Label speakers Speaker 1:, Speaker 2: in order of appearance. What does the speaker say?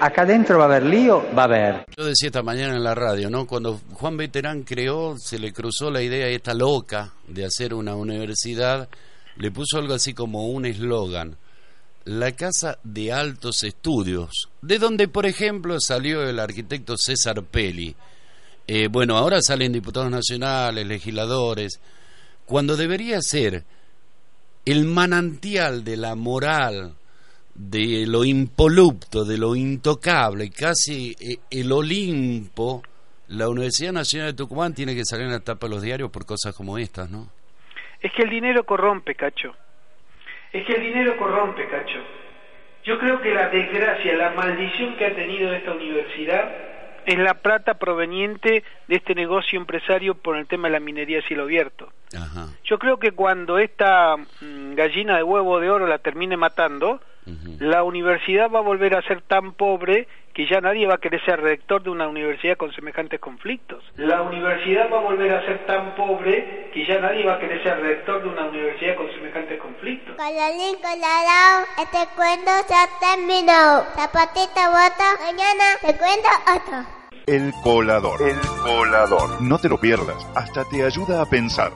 Speaker 1: Acá adentro va a haber lío, va a haber.
Speaker 2: Yo decía esta mañana en la radio, ¿no? Cuando Juan Veterán creó, se le cruzó la idea esta loca de hacer una universidad, le puso algo así como un eslogan, la Casa de Altos Estudios, de donde, por ejemplo, salió el arquitecto César Pelli. Eh, bueno, ahora salen diputados nacionales, legisladores, cuando debería ser el manantial de la moral, de lo impolupto, de lo intocable, casi eh, el Olimpo, la Universidad Nacional de Tucumán tiene que salir en la tapa de los diarios por cosas como estas, ¿no?
Speaker 3: Es que el dinero corrompe, cacho. Es que el dinero corrompe, cacho. Yo creo que la desgracia, la maldición que ha tenido esta universidad es la plata proveniente de este negocio empresario por el tema de la minería a cielo abierto.
Speaker 2: Ajá.
Speaker 3: Yo creo que cuando esta mm, gallina de huevo de oro la termine matando, la universidad va a volver a ser tan pobre que ya nadie va a querer ser rector de una universidad con semejantes conflictos. La universidad va a volver a ser tan pobre que ya nadie va a querer ser rector de una universidad con semejantes conflictos.
Speaker 4: Colorín colorado, este cuento ya terminó. Zapatita bota, mañana te cuento otro.
Speaker 5: El colador. El colador. No te lo pierdas, hasta te ayuda a pensar.